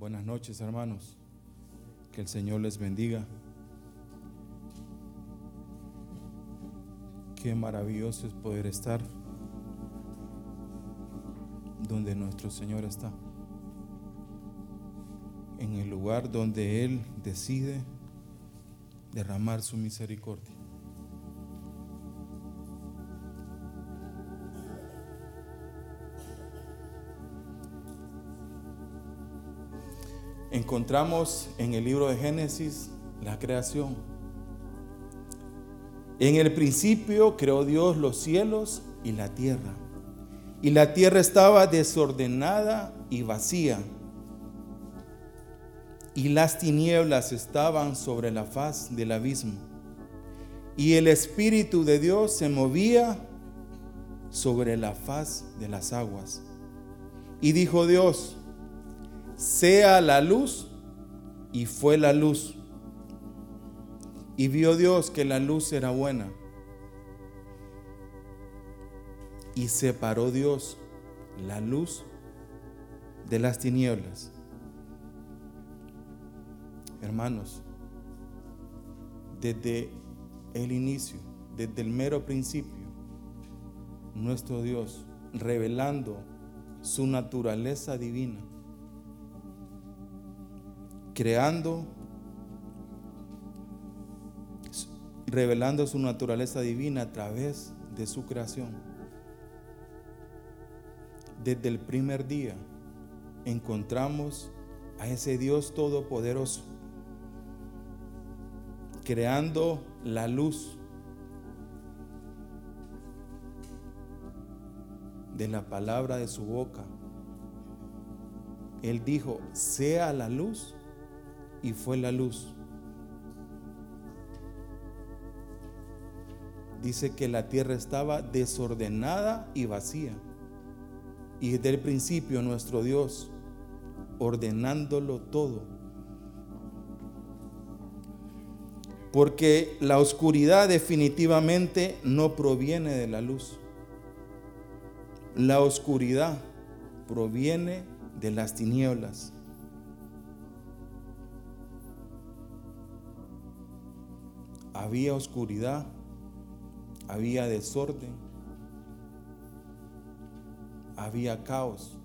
Buenas noches, hermanos. Que el Señor les bendiga. Qué maravilloso es poder estar donde nuestro Señor está. En el lugar donde Él decide derramar su misericordia. Encontramos en el libro de Génesis la creación. En el principio creó Dios los cielos y la tierra. Y la tierra estaba desordenada y vacía. Y las tinieblas estaban sobre la faz del abismo. Y el Espíritu de Dios se movía sobre la faz de las aguas. Y dijo Dios, sea la luz, y fue la luz. Y vio Dios que la luz era buena. Y separó Dios la luz de las tinieblas. Hermanos, desde el inicio, desde el mero principio, nuestro Dios, revelando su naturaleza divina, creando, revelando su naturaleza divina a través de su creación. Desde el primer día encontramos a ese Dios todopoderoso, creando la luz de la palabra de su boca. Él dijo, sea la luz y fue la luz. Dice que la tierra estaba desordenada y vacía. Y desde el principio nuestro Dios ordenándolo todo. Porque la oscuridad definitivamente no proviene de la luz. La oscuridad proviene de las tinieblas. Había oscuridad, había desorden, había caos.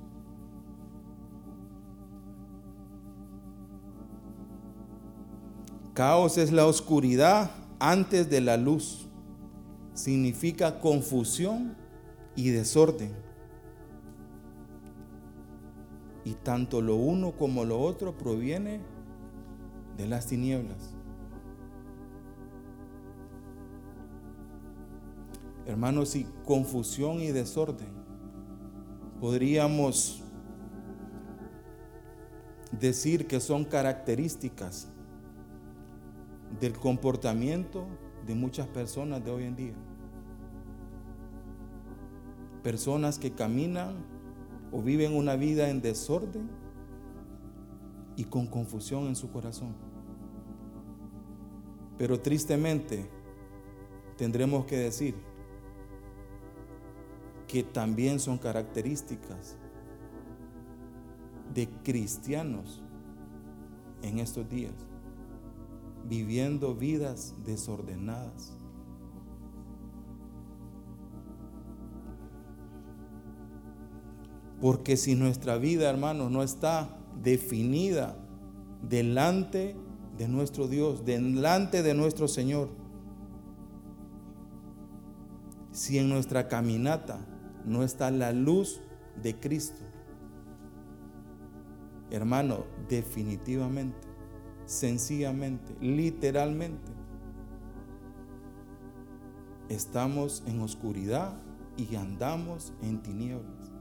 Caos es la oscuridad antes de la luz. Significa confusión y desorden. Y tanto lo uno como lo otro proviene de las tinieblas. Hermanos, y confusión y desorden. Podríamos decir que son características del comportamiento de muchas personas de hoy en día. Personas que caminan o viven una vida en desorden y con confusión en su corazón. Pero tristemente tendremos que decir que también son características de cristianos en estos días, viviendo vidas desordenadas. Porque si nuestra vida, hermanos, no está definida delante de nuestro Dios, delante de nuestro Señor, si en nuestra caminata no está la luz de Cristo. Hermano, definitivamente, sencillamente, literalmente, estamos en oscuridad y andamos en tinieblas.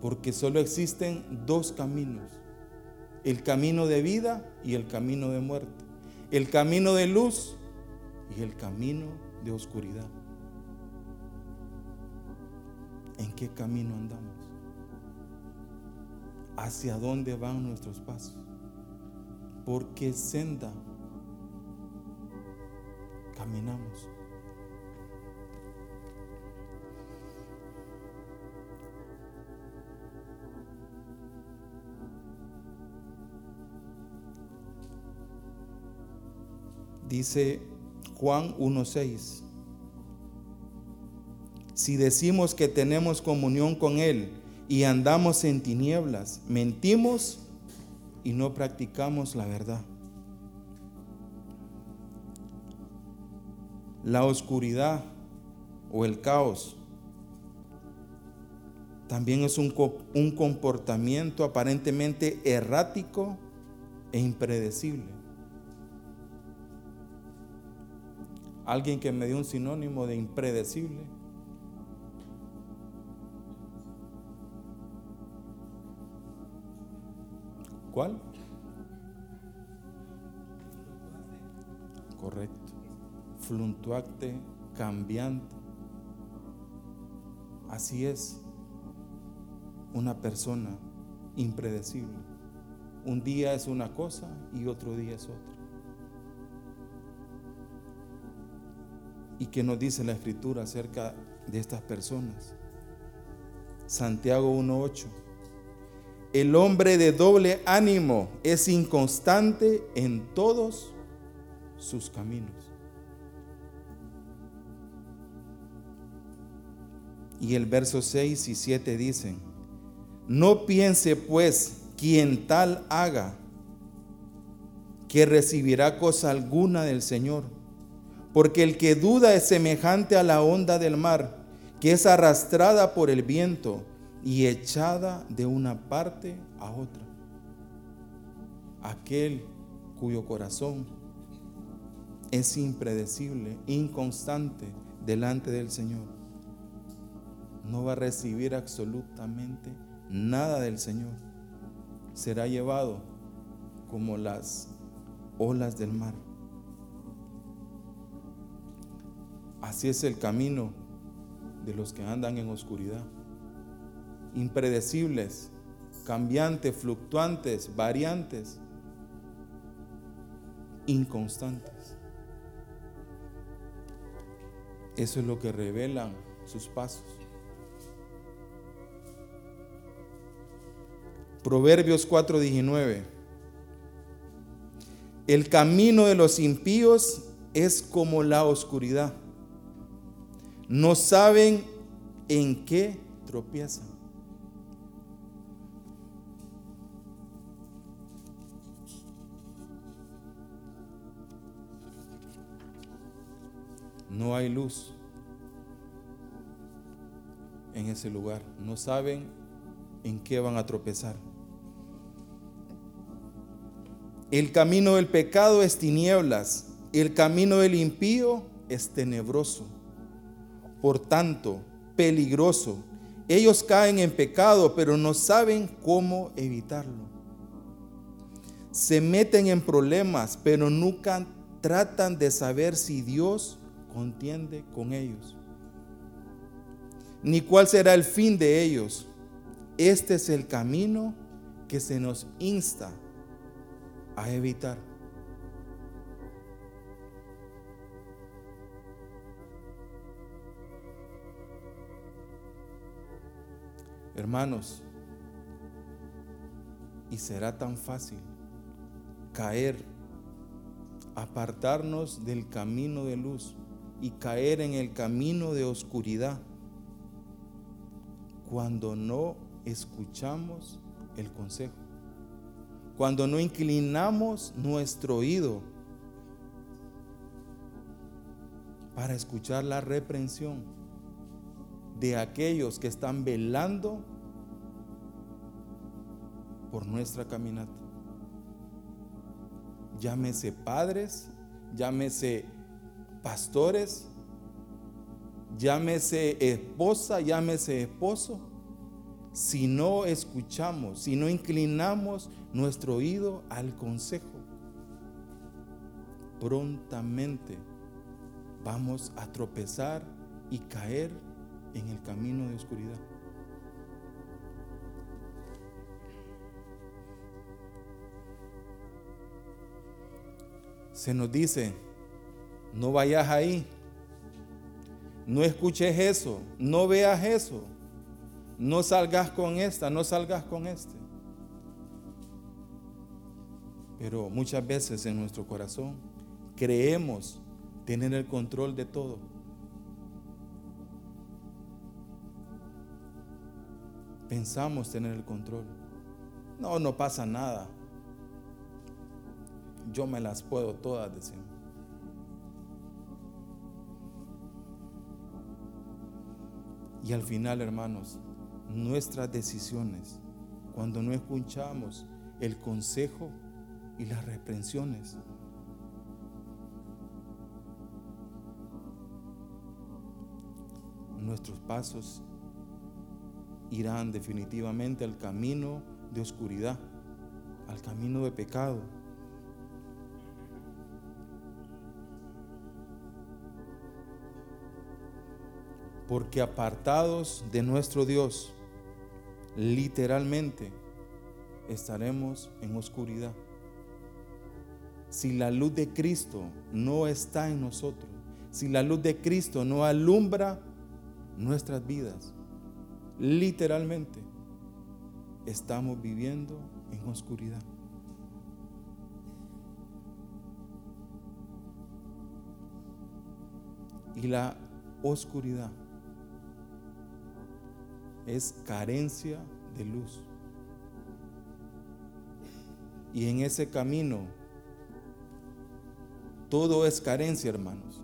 Porque solo existen dos caminos, el camino de vida y el camino de muerte, el camino de luz y el camino de oscuridad en qué camino andamos, hacia dónde van nuestros pasos, por qué senda caminamos. Dice Juan 1.6 si decimos que tenemos comunión con Él y andamos en tinieblas, mentimos y no practicamos la verdad. La oscuridad o el caos también es un, un comportamiento aparentemente errático e impredecible. Alguien que me dio un sinónimo de impredecible. ¿Cuál? Correcto. Fluctuante, cambiante. Así es una persona impredecible. Un día es una cosa y otro día es otra. ¿Y qué nos dice la escritura acerca de estas personas? Santiago 1.8. El hombre de doble ánimo es inconstante en todos sus caminos. Y el verso 6 y 7 dicen, no piense pues quien tal haga que recibirá cosa alguna del Señor, porque el que duda es semejante a la onda del mar, que es arrastrada por el viento y echada de una parte a otra. Aquel cuyo corazón es impredecible, inconstante delante del Señor, no va a recibir absolutamente nada del Señor. Será llevado como las olas del mar. Así es el camino de los que andan en oscuridad. Impredecibles, cambiantes, fluctuantes, variantes, inconstantes. Eso es lo que revelan sus pasos. Proverbios 4:19. El camino de los impíos es como la oscuridad. No saben en qué tropiezan. No hay luz en ese lugar. No saben en qué van a tropezar. El camino del pecado es tinieblas, el camino del impío es tenebroso. Por tanto, peligroso. Ellos caen en pecado, pero no saben cómo evitarlo. Se meten en problemas, pero nunca tratan de saber si Dios contiende con ellos. Ni cuál será el fin de ellos. Este es el camino que se nos insta a evitar. Hermanos, y será tan fácil caer, apartarnos del camino de luz y caer en el camino de oscuridad cuando no escuchamos el consejo cuando no inclinamos nuestro oído para escuchar la reprensión de aquellos que están velando por nuestra caminata. Llámese padres, llámese pastores, llámese esposa, llámese esposo si no escuchamos, si no inclinamos nuestro oído al consejo, prontamente vamos a tropezar y caer en el camino de oscuridad. Se nos dice, no vayas ahí, no escuches eso, no veas eso no salgas con esta, no salgas con este. Pero muchas veces en nuestro corazón creemos tener el control de todo. Pensamos tener el control. No, no pasa nada. Yo me las puedo todas, decimos. Y al final, hermanos, nuestras decisiones, cuando no escuchamos el consejo y las reprensiones, nuestros pasos irán definitivamente al camino de oscuridad, al camino de pecado. Porque apartados de nuestro Dios, literalmente estaremos en oscuridad. Si la luz de Cristo no está en nosotros, si la luz de Cristo no alumbra nuestras vidas, literalmente estamos viviendo en oscuridad. Y la oscuridad es carencia de luz. Y en ese camino todo es carencia, hermanos.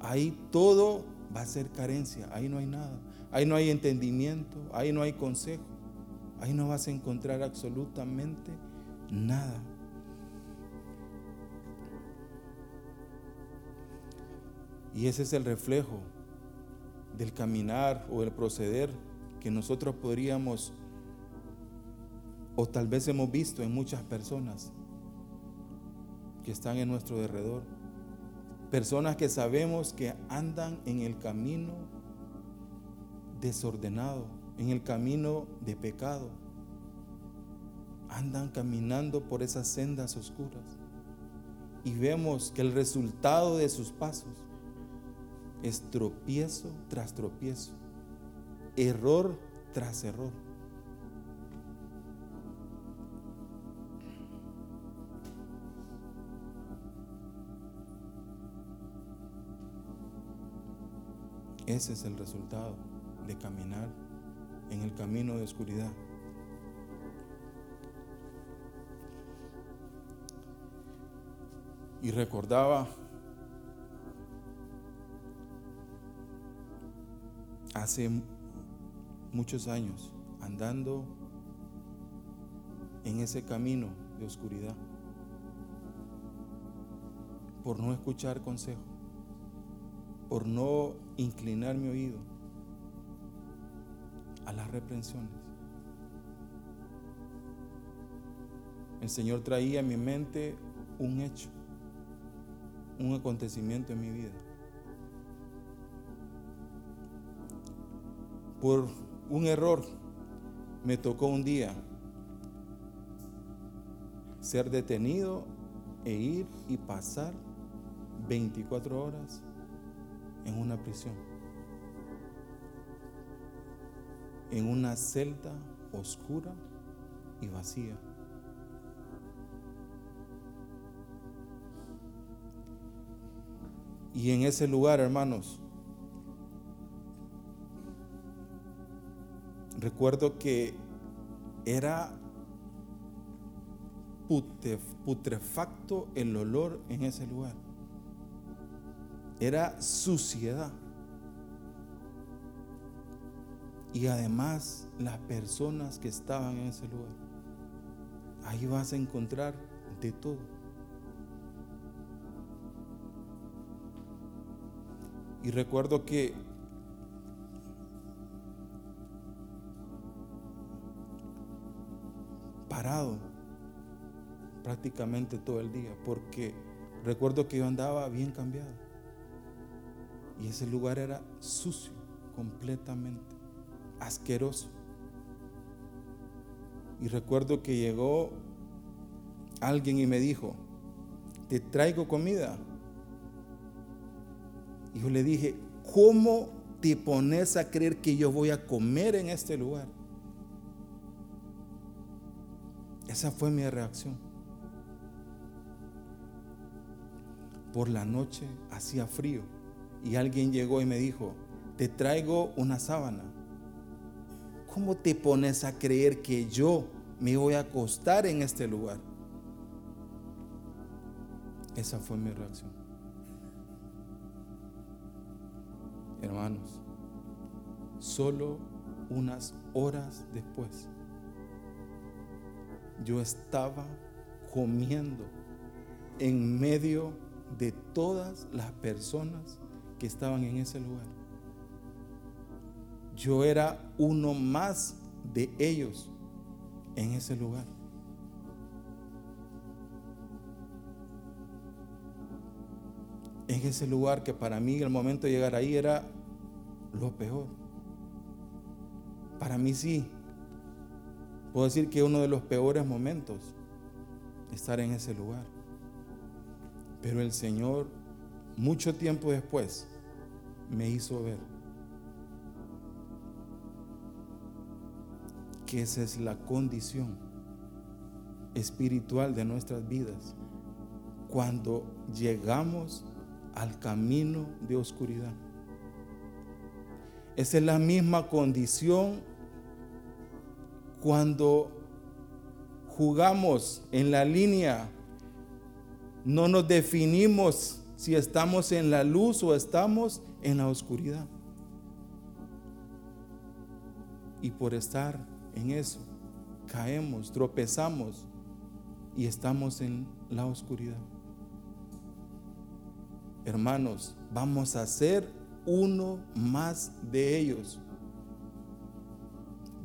Ahí todo va a ser carencia, ahí no hay nada. Ahí no hay entendimiento, ahí no hay consejo, ahí no vas a encontrar absolutamente nada. Y ese es el reflejo del caminar o el proceder que nosotros podríamos, o tal vez hemos visto en muchas personas que están en nuestro derredor. Personas que sabemos que andan en el camino desordenado, en el camino de pecado. Andan caminando por esas sendas oscuras. Y vemos que el resultado de sus pasos es tropiezo tras tropiezo, error tras error. Ese es el resultado de caminar en el camino de oscuridad. Y recordaba hace muchos años andando en ese camino de oscuridad por no escuchar consejo, por no inclinar mi oído a las reprensiones. El Señor traía a mi mente un hecho, un acontecimiento en mi vida. Por un error me tocó un día ser detenido e ir y pasar 24 horas en una prisión. en una celda oscura y vacía. Y en ese lugar, hermanos, recuerdo que era putrefacto el olor en ese lugar. Era suciedad. y además las personas que estaban en ese lugar. Ahí vas a encontrar de todo. Y recuerdo que prácticamente todo el día, porque recuerdo que yo andaba bien cambiado. Y ese lugar era sucio completamente asqueroso. Y recuerdo que llegó alguien y me dijo, te traigo comida. Y yo le dije, ¿cómo te pones a creer que yo voy a comer en este lugar? Esa fue mi reacción. por la noche hacía frío y alguien llegó y me dijo, te traigo una sábana. ¿Cómo te pones a creer que yo me voy a acostar en este lugar? Esa fue mi reacción. Hermanos, solo unas horas después, yo estaba comiendo en medio de todas las personas que estaban en ese lugar. Yo era uno más de ellos en ese lugar. En ese lugar que para mí el momento de llegar ahí era lo peor. Para mí sí. Puedo decir que uno de los peores momentos estar en ese lugar. Pero el Señor, mucho tiempo después, me hizo ver que esa es la condición espiritual de nuestras vidas cuando llegamos al camino de oscuridad. Esa es la misma condición cuando jugamos en la línea, no nos definimos si estamos en la luz o estamos en la oscuridad. Y por estar en eso, caemos, tropezamos y estamos en la oscuridad. Hermanos, vamos a ser uno más de ellos.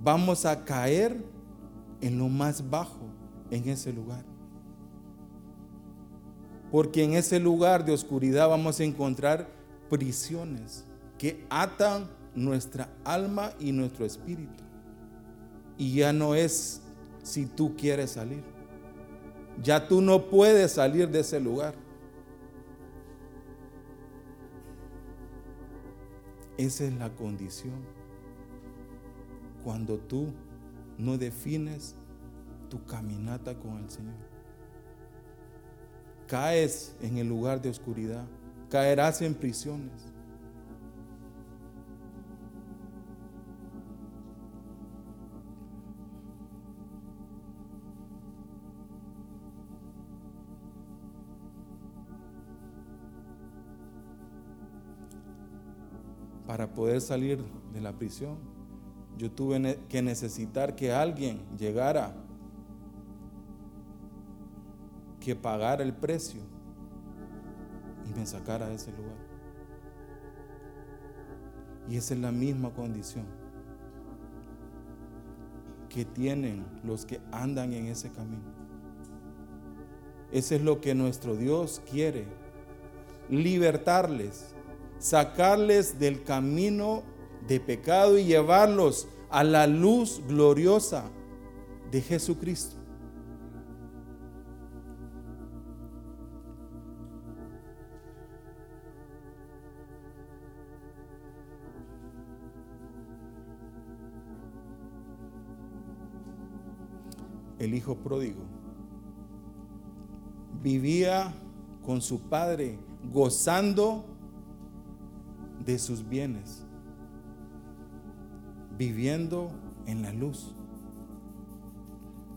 Vamos a caer en lo más bajo, en ese lugar. Porque en ese lugar de oscuridad vamos a encontrar prisiones que atan nuestra alma y nuestro espíritu. Y ya no es si tú quieres salir. Ya tú no puedes salir de ese lugar. Esa es la condición. Cuando tú no defines tu caminata con el Señor. Caes en el lugar de oscuridad, caerás en prisiones. Para poder salir de la prisión, yo tuve que necesitar que alguien llegara, que pagara el precio y me sacara de ese lugar. Y esa es la misma condición que tienen los que andan en ese camino. Ese es lo que nuestro Dios quiere, libertarles, sacarles del camino de pecado y llevarlos a la luz gloriosa de Jesucristo. El hijo pródigo vivía con su padre gozando de sus bienes viviendo en la luz.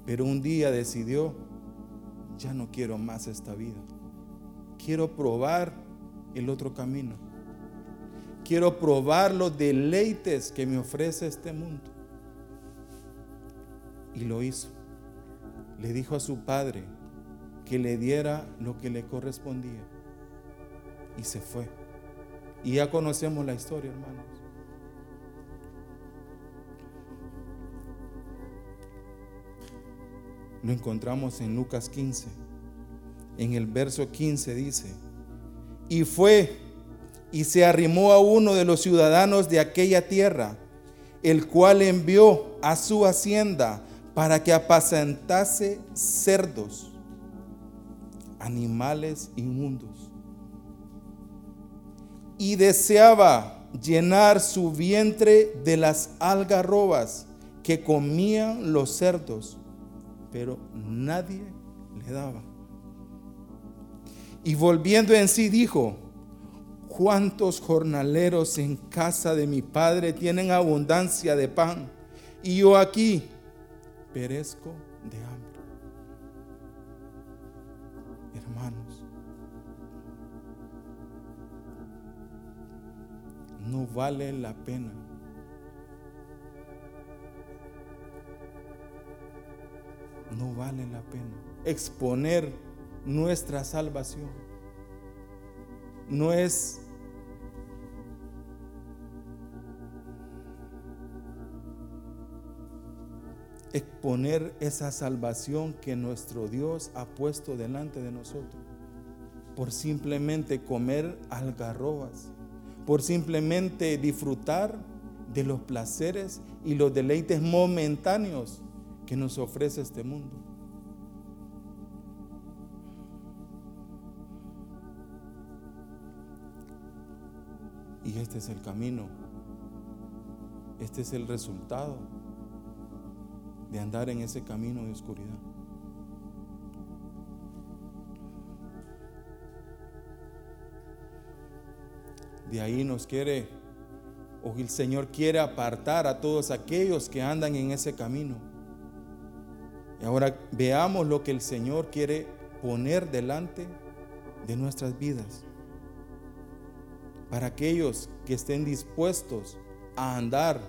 Pero un día decidió, ya no quiero más esta vida. Quiero probar el otro camino. Quiero probar los deleites que me ofrece este mundo. Y lo hizo. Le dijo a su padre que le diera lo que le correspondía. Y se fue. Y ya conocemos la historia, hermanos. Lo encontramos en Lucas 15. En el verso 15 dice, y fue y se arrimó a uno de los ciudadanos de aquella tierra, el cual envió a su hacienda para que apacentase cerdos, animales inmundos. Y deseaba llenar su vientre de las algarrobas que comían los cerdos pero nadie le daba. Y volviendo en sí dijo, ¿cuántos jornaleros en casa de mi padre tienen abundancia de pan? Y yo aquí perezco de hambre. Hermanos, no vale la pena no vale la pena exponer nuestra salvación. No es exponer esa salvación que nuestro Dios ha puesto delante de nosotros por simplemente comer algarrobas, por simplemente disfrutar de los placeres y los deleites momentáneos que nos ofrece este mundo. Y este es el camino. Este es el resultado de andar en ese camino de oscuridad. De ahí nos quiere, o el Señor quiere apartar a todos aquellos que andan en ese camino. Y ahora veamos lo que el Señor quiere poner delante de nuestras vidas. Para aquellos que estén dispuestos a andar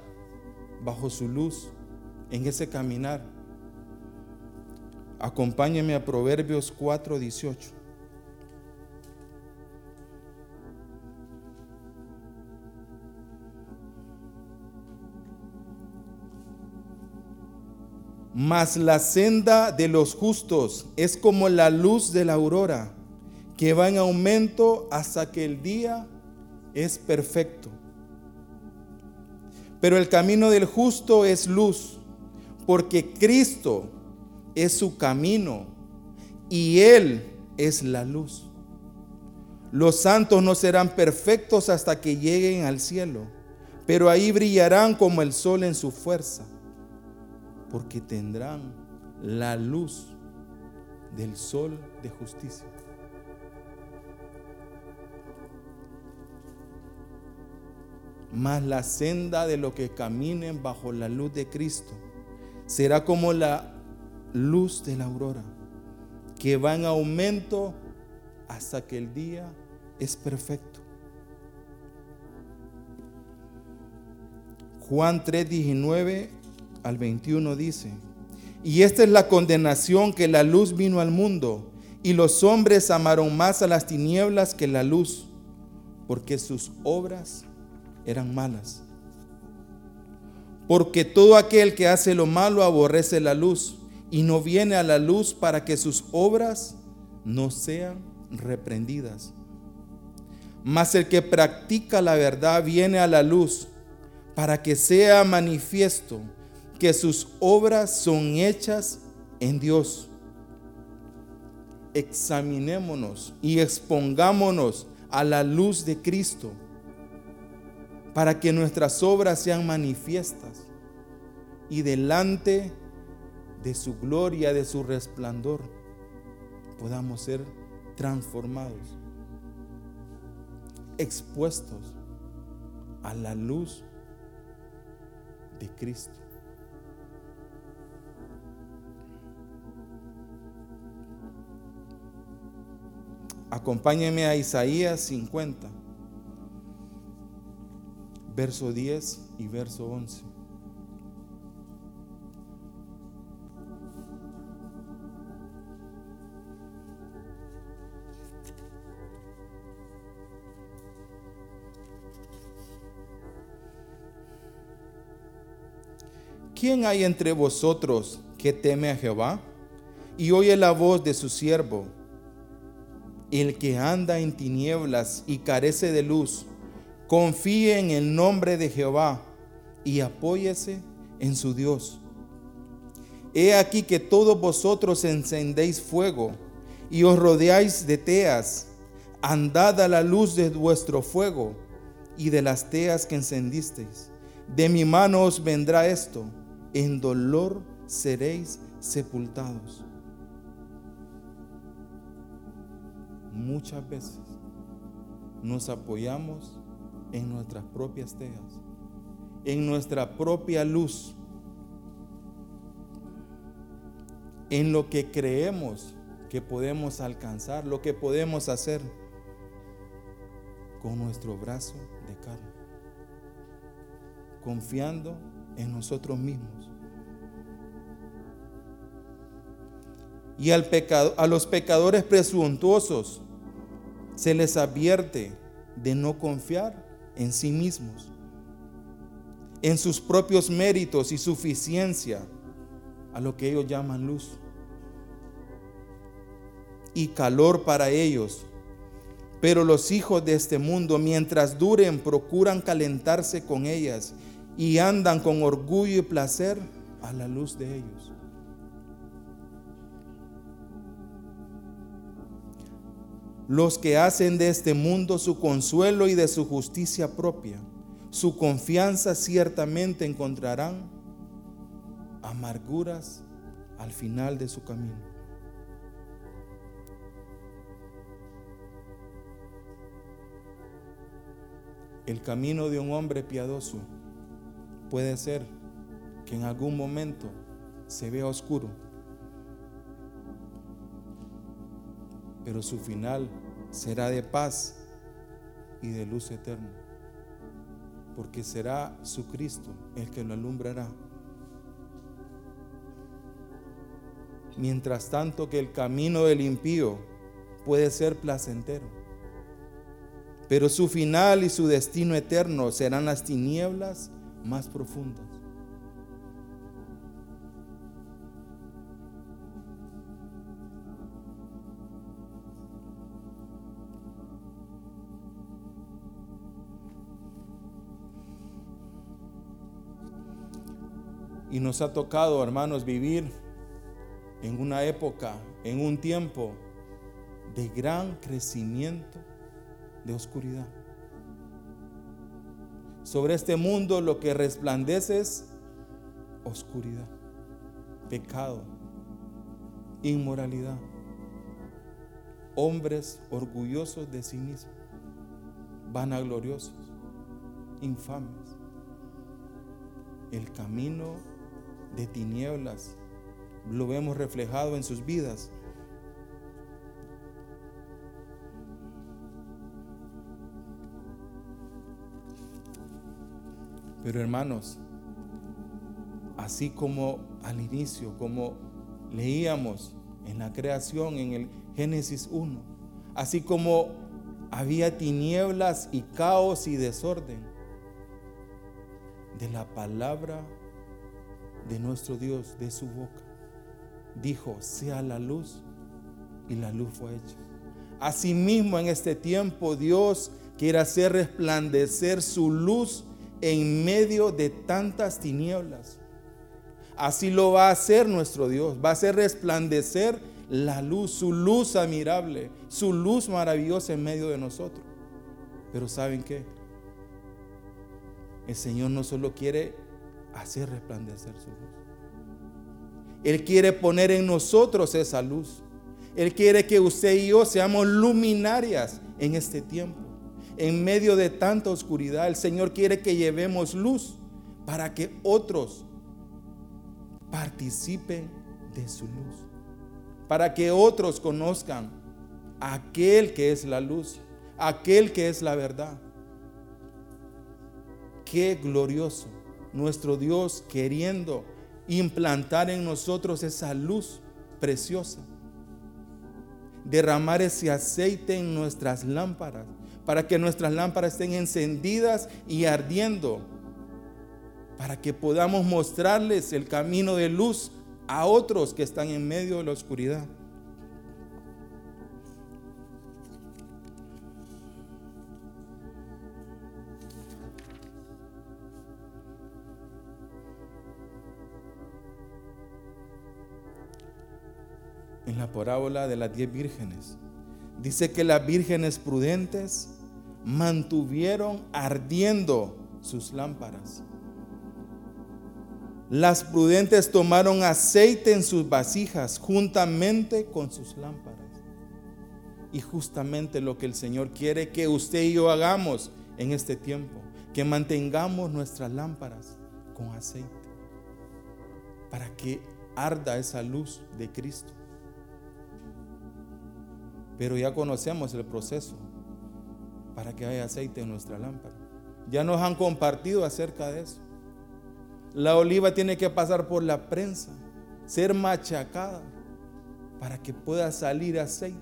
bajo su luz en ese caminar. Acompáñeme a Proverbios 4:18. Mas la senda de los justos es como la luz de la aurora, que va en aumento hasta que el día es perfecto. Pero el camino del justo es luz, porque Cristo es su camino y Él es la luz. Los santos no serán perfectos hasta que lleguen al cielo, pero ahí brillarán como el sol en su fuerza porque tendrán la luz del sol de justicia. Mas la senda de los que caminen bajo la luz de Cristo será como la luz de la aurora, que va en aumento hasta que el día es perfecto. Juan 3:19 al 21 dice, y esta es la condenación que la luz vino al mundo, y los hombres amaron más a las tinieblas que la luz, porque sus obras eran malas. Porque todo aquel que hace lo malo aborrece la luz y no viene a la luz para que sus obras no sean reprendidas. Mas el que practica la verdad viene a la luz para que sea manifiesto que sus obras son hechas en Dios. Examinémonos y expongámonos a la luz de Cristo para que nuestras obras sean manifiestas y delante de su gloria, de su resplandor, podamos ser transformados, expuestos a la luz de Cristo. Acompáñenme a Isaías 50, verso 10 y verso 11. ¿Quién hay entre vosotros que teme a Jehová y oye la voz de su siervo? El que anda en tinieblas y carece de luz, confíe en el nombre de Jehová y apóyese en su Dios. He aquí que todos vosotros encendéis fuego y os rodeáis de teas. Andad a la luz de vuestro fuego y de las teas que encendisteis. De mi mano os vendrá esto, en dolor seréis sepultados. Muchas veces nos apoyamos en nuestras propias tejas, en nuestra propia luz, en lo que creemos que podemos alcanzar, lo que podemos hacer con nuestro brazo de carne, confiando en nosotros mismos. Y al pecado, a los pecadores presuntuosos se les advierte de no confiar en sí mismos, en sus propios méritos y suficiencia, a lo que ellos llaman luz y calor para ellos. Pero los hijos de este mundo, mientras duren, procuran calentarse con ellas y andan con orgullo y placer a la luz de ellos. Los que hacen de este mundo su consuelo y de su justicia propia, su confianza ciertamente encontrarán amarguras al final de su camino. El camino de un hombre piadoso puede ser que en algún momento se vea oscuro, pero su final será de paz y de luz eterna, porque será su Cristo el que lo alumbrará. Mientras tanto que el camino del impío puede ser placentero, pero su final y su destino eterno serán las tinieblas más profundas. Y nos ha tocado, hermanos, vivir en una época, en un tiempo de gran crecimiento de oscuridad. Sobre este mundo lo que resplandece es oscuridad, pecado, inmoralidad, hombres orgullosos de sí mismos, vanagloriosos, infames. El camino de tinieblas lo vemos reflejado en sus vidas. Pero hermanos, así como al inicio, como leíamos en la creación, en el Génesis 1, así como había tinieblas y caos y desorden, de la palabra de nuestro Dios, de su boca, dijo, sea la luz, y la luz fue hecha. Asimismo, en este tiempo, Dios quiere hacer resplandecer su luz en medio de tantas tinieblas. Así lo va a hacer nuestro Dios. Va a hacer resplandecer la luz, su luz admirable, su luz maravillosa en medio de nosotros. Pero ¿saben qué? El Señor no solo quiere hacer resplandecer su luz. Él quiere poner en nosotros esa luz. Él quiere que usted y yo seamos luminarias en este tiempo en medio de tanta oscuridad. El Señor quiere que llevemos luz para que otros participen de su luz. Para que otros conozcan aquel que es la luz, aquel que es la verdad. Qué glorioso nuestro Dios queriendo implantar en nosotros esa luz preciosa. Derramar ese aceite en nuestras lámparas para que nuestras lámparas estén encendidas y ardiendo, para que podamos mostrarles el camino de luz a otros que están en medio de la oscuridad. En la parábola de las diez vírgenes, Dice que las vírgenes prudentes mantuvieron ardiendo sus lámparas. Las prudentes tomaron aceite en sus vasijas juntamente con sus lámparas. Y justamente lo que el Señor quiere que usted y yo hagamos en este tiempo, que mantengamos nuestras lámparas con aceite para que arda esa luz de Cristo. Pero ya conocemos el proceso para que haya aceite en nuestra lámpara. Ya nos han compartido acerca de eso. La oliva tiene que pasar por la prensa, ser machacada para que pueda salir aceite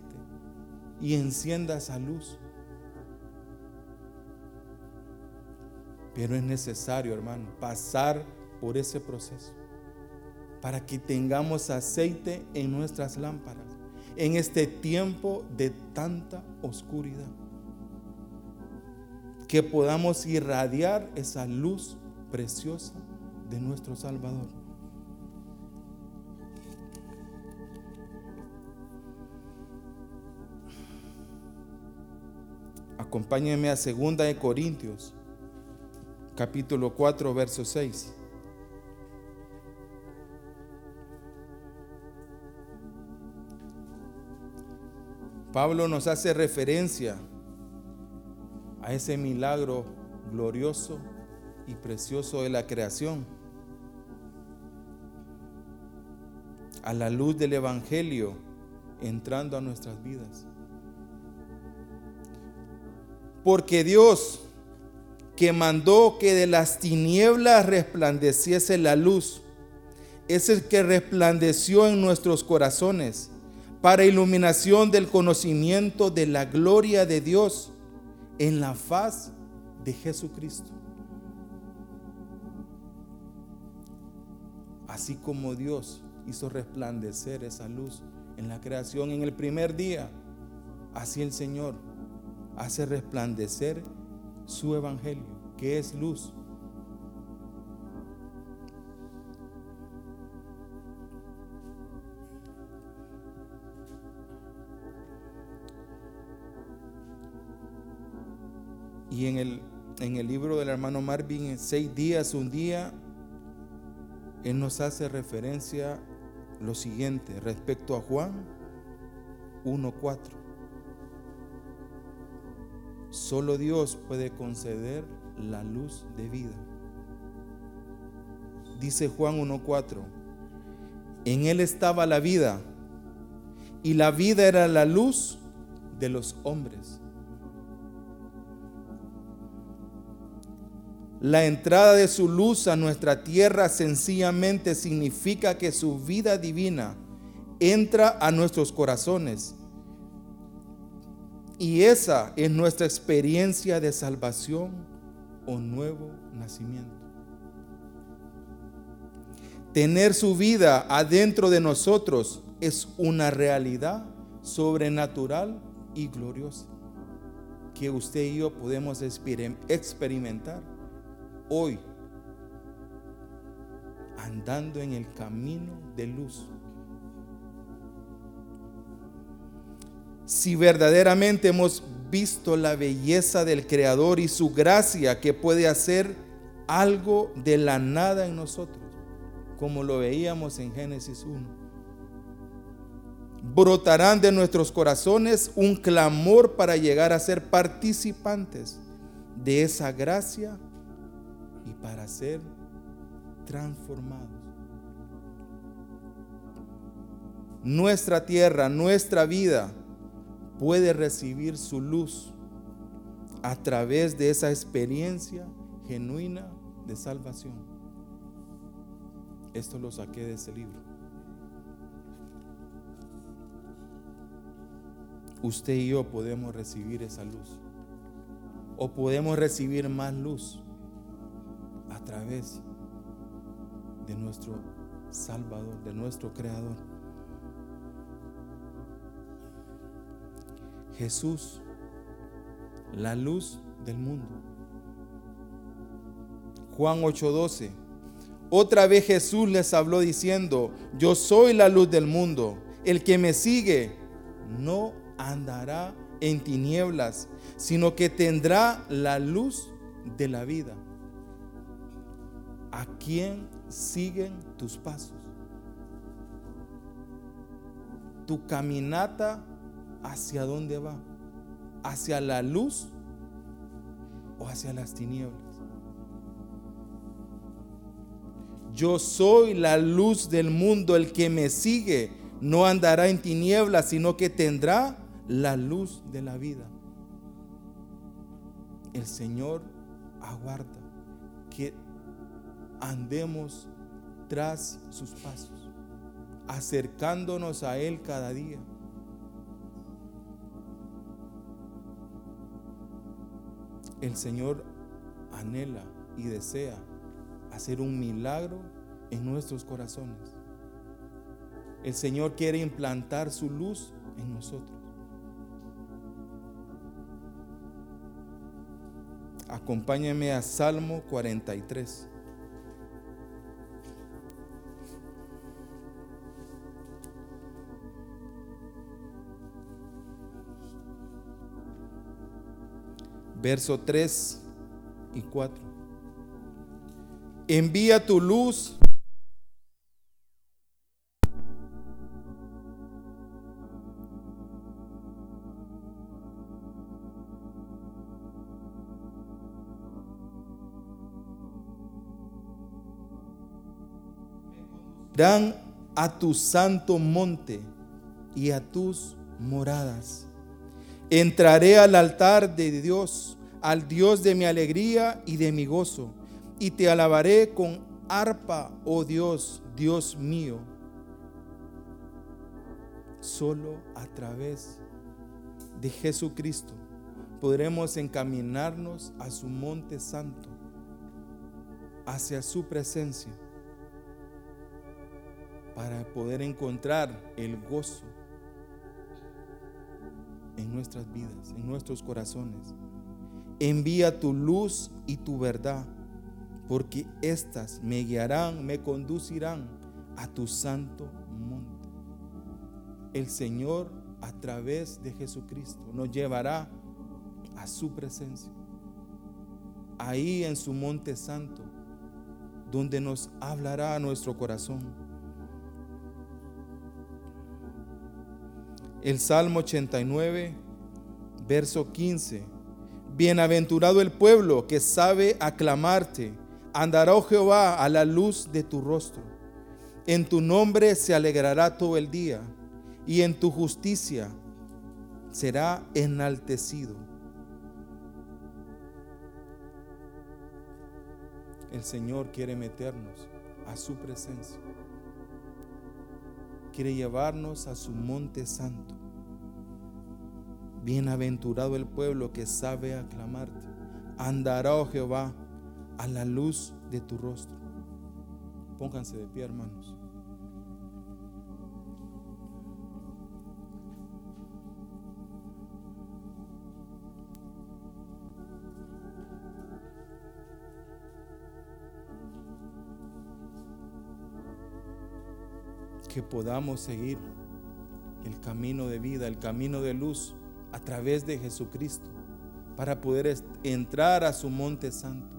y encienda esa luz. Pero es necesario, hermano, pasar por ese proceso para que tengamos aceite en nuestras lámparas en este tiempo de tanta oscuridad. Que podamos irradiar esa luz preciosa de nuestro Salvador. Acompáñenme a 2 de Corintios, capítulo 4, verso 6. Pablo nos hace referencia a ese milagro glorioso y precioso de la creación. A la luz del Evangelio entrando a nuestras vidas. Porque Dios, que mandó que de las tinieblas resplandeciese la luz, es el que resplandeció en nuestros corazones para iluminación del conocimiento de la gloria de Dios en la faz de Jesucristo. Así como Dios hizo resplandecer esa luz en la creación en el primer día, así el Señor hace resplandecer su evangelio, que es luz. Y en el, en el libro del hermano Marvin, en seis días, un día, él nos hace referencia lo siguiente respecto a Juan 1.4. Solo Dios puede conceder la luz de vida. Dice Juan 1.4, en él estaba la vida y la vida era la luz de los hombres. La entrada de su luz a nuestra tierra sencillamente significa que su vida divina entra a nuestros corazones. Y esa es nuestra experiencia de salvación o nuevo nacimiento. Tener su vida adentro de nosotros es una realidad sobrenatural y gloriosa que usted y yo podemos experimentar hoy andando en el camino de luz. Si verdaderamente hemos visto la belleza del Creador y su gracia que puede hacer algo de la nada en nosotros, como lo veíamos en Génesis 1 brotarán de nuestros corazones un clamor para llegar a ser participantes de esa gracia y para ser transformados. Nuestra tierra, nuestra vida puede recibir su luz a través de esa experiencia genuina de salvación. Esto lo saqué de ese libro. Usted y yo podemos recibir esa luz. O podemos recibir más luz a través de nuestro Salvador, de nuestro Creador. Jesús, la luz del mundo. Juan 8:12. Otra vez Jesús les habló diciendo, yo soy la luz del mundo. El que me sigue no andará en tinieblas, sino que tendrá la luz de la vida. ¿A quién siguen tus pasos? Tu caminata ¿hacia dónde va? ¿Hacia la luz o hacia las tinieblas? Yo soy la luz del mundo, el que me sigue no andará en tinieblas, sino que tendrá la luz de la vida. El Señor aguarda andemos tras sus pasos, acercándonos a Él cada día. El Señor anhela y desea hacer un milagro en nuestros corazones. El Señor quiere implantar su luz en nosotros. Acompáñame a Salmo 43. Verso 3 y 4. Envía tu luz dan a tu santo monte y a tus moradas. Entraré al altar de Dios, al Dios de mi alegría y de mi gozo, y te alabaré con arpa, oh Dios, Dios mío. Solo a través de Jesucristo podremos encaminarnos a su monte santo, hacia su presencia para poder encontrar el gozo en nuestras vidas, en nuestros corazones. Envía tu luz y tu verdad, porque éstas me guiarán, me conducirán a tu santo monte. El Señor a través de Jesucristo nos llevará a su presencia, ahí en su monte santo, donde nos hablará a nuestro corazón El Salmo 89, verso 15. Bienaventurado el pueblo que sabe aclamarte. Andará, oh Jehová, a la luz de tu rostro. En tu nombre se alegrará todo el día y en tu justicia será enaltecido. El Señor quiere meternos a su presencia quiere llevarnos a su monte santo. Bienaventurado el pueblo que sabe aclamarte. Andará, oh Jehová, a la luz de tu rostro. Pónganse de pie, hermanos. Que podamos seguir el camino de vida, el camino de luz a través de Jesucristo, para poder entrar a su monte santo,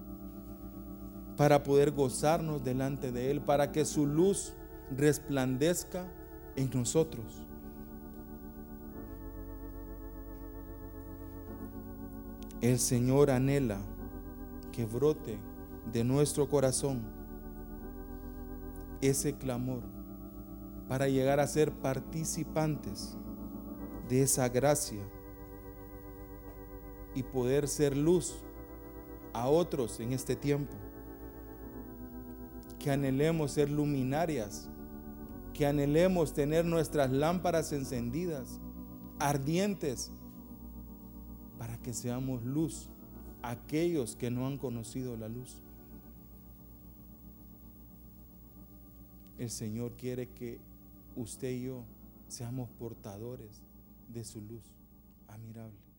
para poder gozarnos delante de Él, para que su luz resplandezca en nosotros. El Señor anhela que brote de nuestro corazón ese clamor para llegar a ser participantes de esa gracia y poder ser luz a otros en este tiempo. Que anhelemos ser luminarias, que anhelemos tener nuestras lámparas encendidas, ardientes, para que seamos luz a aquellos que no han conocido la luz. El Señor quiere que usted y yo seamos portadores de su luz admirable.